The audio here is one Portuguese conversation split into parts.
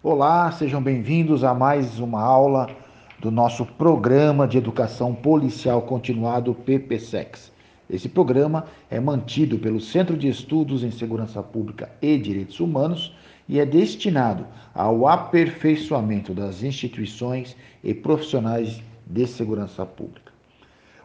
Olá, sejam bem-vindos a mais uma aula do nosso programa de educação policial continuado PPSEX. Esse programa é mantido pelo Centro de Estudos em Segurança Pública e Direitos Humanos e é destinado ao aperfeiçoamento das instituições e profissionais de segurança pública.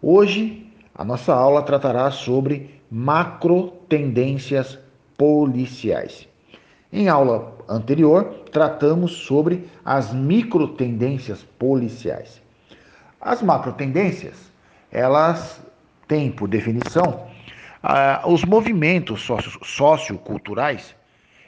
Hoje, a nossa aula tratará sobre macro tendências policiais. Em aula anterior, tratamos sobre as micro tendências policiais. As macro tendências, elas têm por definição ah, os movimentos socioculturais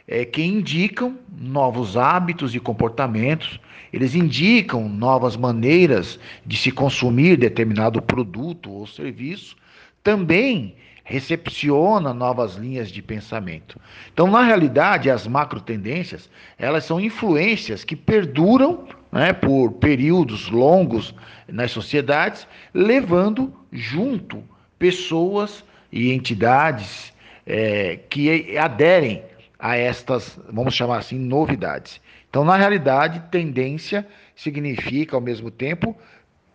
é, que indicam novos hábitos e comportamentos, eles indicam novas maneiras de se consumir determinado produto ou serviço, também recepciona novas linhas de pensamento. Então, na realidade, as macro tendências, elas são influências que perduram né, por períodos longos nas sociedades, levando junto pessoas e entidades é, que aderem a estas, vamos chamar assim, novidades. Então, na realidade, tendência significa, ao mesmo tempo,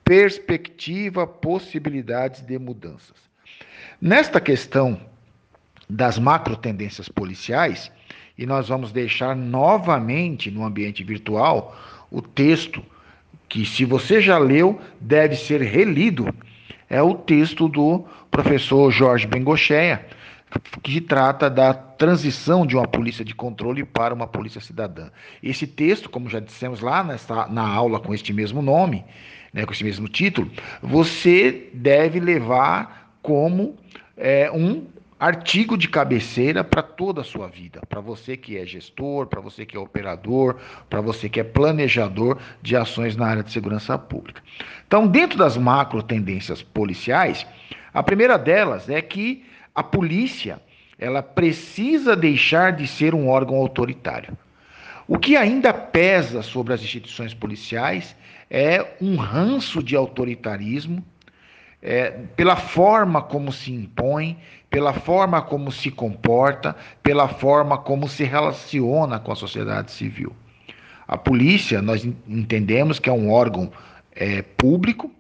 perspectiva, possibilidades de mudanças. Nesta questão das macro tendências policiais, e nós vamos deixar novamente no ambiente virtual o texto que, se você já leu, deve ser relido. É o texto do professor Jorge Bengocheia, que trata da transição de uma polícia de controle para uma polícia cidadã. Esse texto, como já dissemos lá nessa, na aula com este mesmo nome, né, com esse mesmo título, você deve levar como é, um artigo de cabeceira para toda a sua vida, para você que é gestor, para você que é operador, para você que é planejador de ações na área de segurança pública. Então, dentro das macro tendências policiais, a primeira delas é que a polícia ela precisa deixar de ser um órgão autoritário. O que ainda pesa sobre as instituições policiais é um ranço de autoritarismo, é, pela forma como se impõe, pela forma como se comporta, pela forma como se relaciona com a sociedade civil. A polícia, nós entendemos que é um órgão é, público,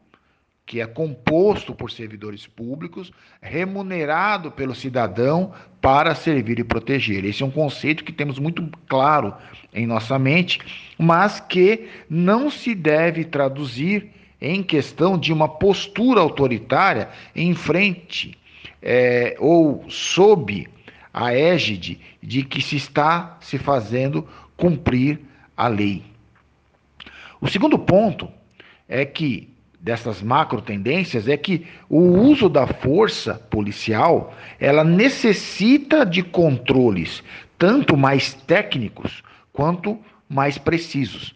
que é composto por servidores públicos, remunerado pelo cidadão para servir e proteger. Esse é um conceito que temos muito claro em nossa mente, mas que não se deve traduzir em questão de uma postura autoritária em frente é, ou sob a égide de que se está se fazendo cumprir a lei. O segundo ponto é que dessas macro tendências é que o uso da força policial, ela necessita de controles tanto mais técnicos quanto mais precisos.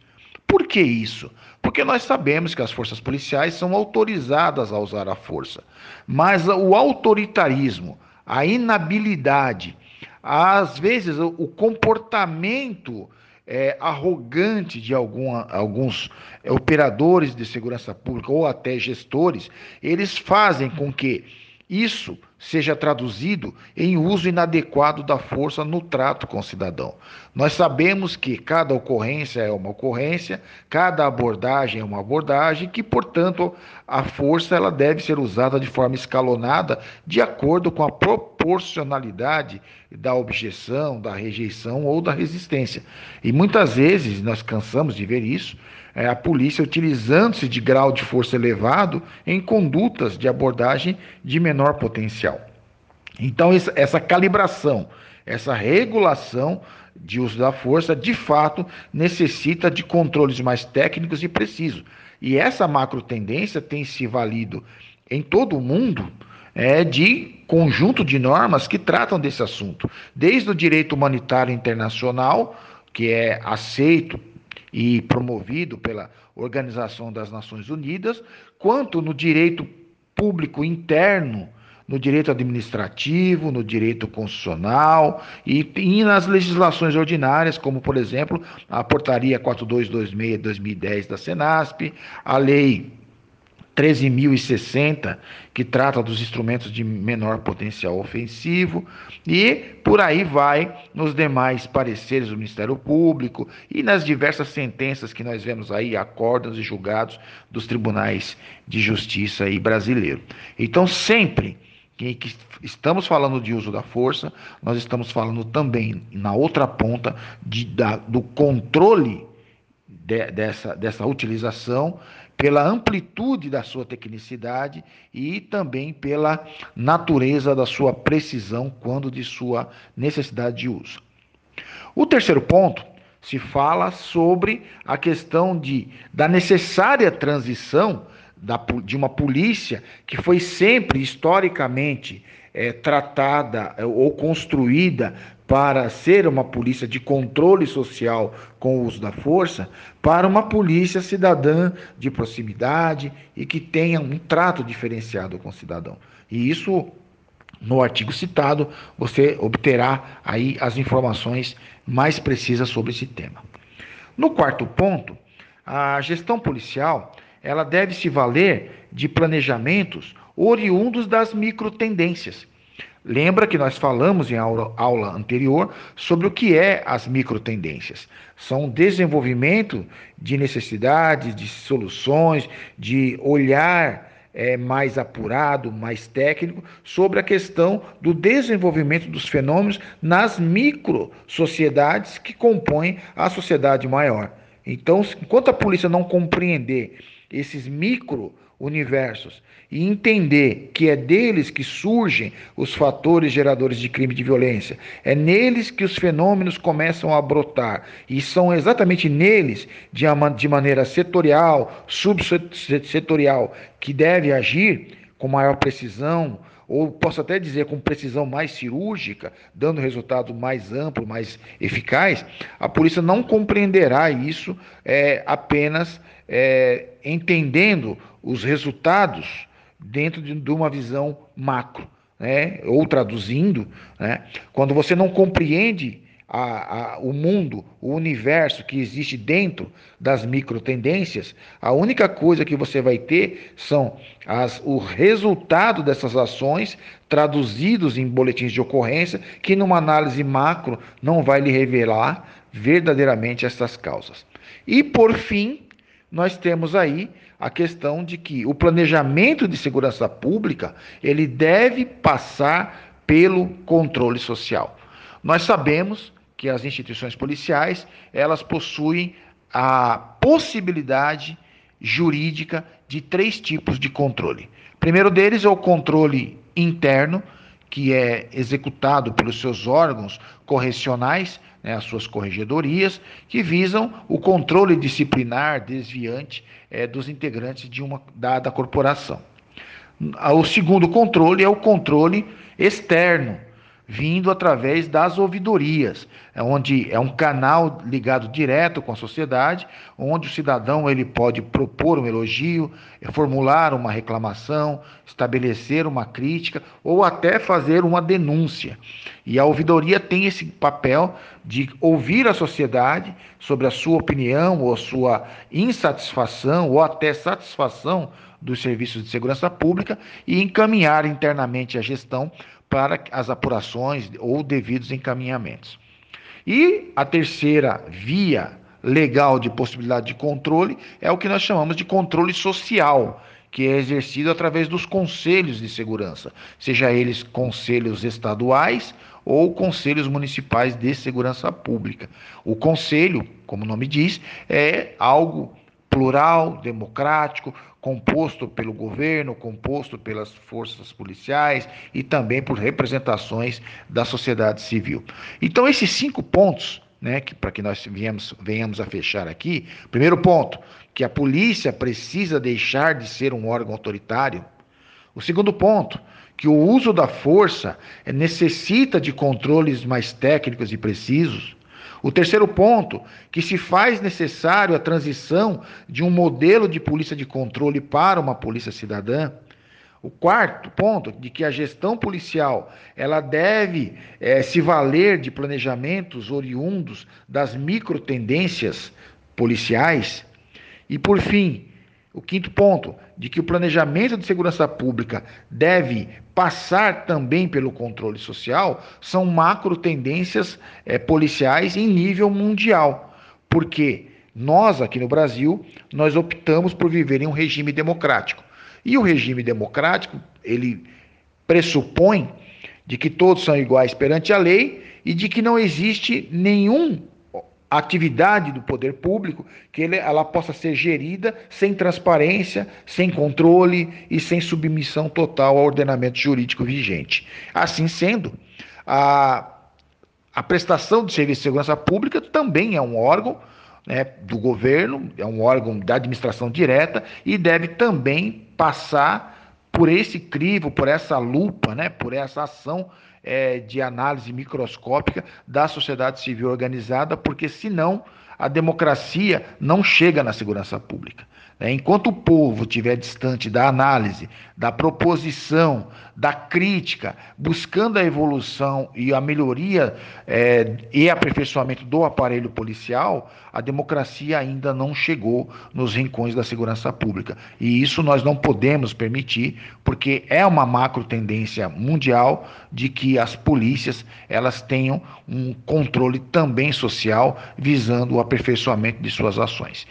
Por que isso? Porque nós sabemos que as forças policiais são autorizadas a usar a força, mas o autoritarismo, a inabilidade, às vezes o comportamento é, arrogante de alguma, alguns é, operadores de segurança pública ou até gestores, eles fazem com que isso seja traduzido em uso inadequado da força no trato com o cidadão. Nós sabemos que cada ocorrência é uma ocorrência, cada abordagem é uma abordagem, que, portanto, a força ela deve ser usada de forma escalonada, de acordo com a proporcionalidade da objeção, da rejeição ou da resistência. E muitas vezes nós cansamos de ver isso, é, a polícia utilizando-se de grau de força elevado em condutas de abordagem de menor potencial. Então, essa calibração, essa regulação de uso da força, de fato, necessita de controles mais técnicos e precisos. E essa macro tendência tem se valido em todo o mundo é, de conjunto de normas que tratam desse assunto, desde o direito humanitário internacional, que é aceito e promovido pela Organização das Nações Unidas, quanto no direito público interno, no direito administrativo, no direito constitucional e, e nas legislações ordinárias, como, por exemplo, a Portaria 4226 de 2010 da Senasp, a Lei 13.060, que trata dos instrumentos de menor potencial ofensivo, e por aí vai nos demais pareceres do Ministério Público e nas diversas sentenças que nós vemos aí, acordos e julgados dos tribunais de justiça aí brasileiro. Então, sempre que, que estamos falando de uso da força, nós estamos falando também, na outra ponta, de, da, do controle de, dessa, dessa utilização pela amplitude da sua tecnicidade e também pela natureza da sua precisão quando de sua necessidade de uso. O terceiro ponto se fala sobre a questão de, da necessária transição da, de uma polícia que foi sempre historicamente é, tratada é, ou construída para ser uma polícia de controle social com o uso da força, para uma polícia cidadã de proximidade e que tenha um trato diferenciado com o cidadão. E isso, no artigo citado, você obterá aí as informações mais precisas sobre esse tema. No quarto ponto, a gestão policial ela deve se valer de planejamentos oriundos das microtendências. Lembra que nós falamos em aula, aula anterior sobre o que é as microtendências. São desenvolvimento de necessidades, de soluções, de olhar é, mais apurado, mais técnico, sobre a questão do desenvolvimento dos fenômenos nas micro sociedades que compõem a sociedade maior. Então, enquanto a polícia não compreender esses micro universos e entender que é deles que surgem os fatores geradores de crime e de violência, é neles que os fenômenos começam a brotar e são exatamente neles, de, de maneira setorial, subsetorial, que deve agir com maior precisão, ou posso até dizer com precisão mais cirúrgica, dando resultado mais amplo, mais eficaz, a polícia não compreenderá isso é, apenas é, entendendo os resultados dentro de, de uma visão macro. Né? ou traduzindo, né? quando você não compreende a, a, o mundo, o universo que existe dentro das microtendências, a única coisa que você vai ter são as, o resultado dessas ações traduzidos em boletins de ocorrência, que numa análise macro não vai lhe revelar verdadeiramente essas causas. E por fim, nós temos aí a questão de que o planejamento de segurança pública ele deve passar pelo controle social. Nós sabemos que as instituições policiais, elas possuem a possibilidade jurídica de três tipos de controle. O primeiro deles é o controle interno, que é executado pelos seus órgãos correcionais, né, as suas corregedorias, que visam o controle disciplinar desviante é, dos integrantes de uma dada corporação. O segundo controle é o controle externo, vindo através das ouvidorias, é onde é um canal ligado direto com a sociedade, onde o cidadão ele pode propor um elogio, formular uma reclamação, estabelecer uma crítica ou até fazer uma denúncia. E a ouvidoria tem esse papel de ouvir a sociedade sobre a sua opinião ou a sua insatisfação ou até satisfação dos serviços de segurança pública e encaminhar internamente a gestão para as apurações ou devidos encaminhamentos. E a terceira via legal de possibilidade de controle é o que nós chamamos de controle social, que é exercido através dos conselhos de segurança, seja eles conselhos estaduais ou conselhos municipais de segurança pública. O conselho, como o nome diz, é algo plural, democrático, composto pelo governo, composto pelas forças policiais e também por representações da sociedade civil. Então, esses cinco pontos, né, para que nós viemos, venhamos a fechar aqui, primeiro ponto, que a polícia precisa deixar de ser um órgão autoritário. O segundo ponto, que o uso da força necessita de controles mais técnicos e precisos. O terceiro ponto, que se faz necessário a transição de um modelo de polícia de controle para uma polícia cidadã. O quarto ponto, de que a gestão policial ela deve é, se valer de planejamentos oriundos das micro tendências policiais. E por fim, O quinto ponto, de que o planejamento de segurança pública deve passar também pelo controle social, são macro tendências é, policiais em nível mundial. Porque nós, aqui no Brasil, nós optamos por viver em um regime democrático. E o regime democrático, ele pressupõe de que todos são iguais perante a lei e de que não existe nenhum atividade do poder público que ele, ela possa ser gerida sem transparência, sem controle e sem submissão total ao ordenamento jurídico vigente. Assim sendo, a, a prestação de serviço de segurança pública também é um órgão né, do governo, é um órgão da administração direta e deve também passar por esse crivo, por essa lupa, né, por essa ação é, de análise microscópica da sociedade civil organizada, porque senão a democracia não chega na segurança pública. Né? Enquanto o povo estiver distante da análise, da proposição, da crítica, buscando a evolução e a melhoria é, e aperfeiçoamento do aparelho policial, a democracia ainda não chegou nos rincões da segurança pública. E isso nós não podemos permitir, porque é uma macro tendência mundial de que as polícias elas tenham um controle também social visando o aperfeiçoamento de suas ações.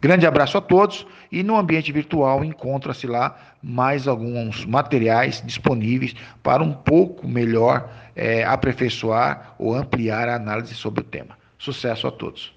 Grande abraço a todos e no ambiente virtual encontra-se lá mais alguns materiais disponíveis para um pouco melhor é, aperfeiçoar ou ampliar a análise sobre o tema. Sucesso a todos.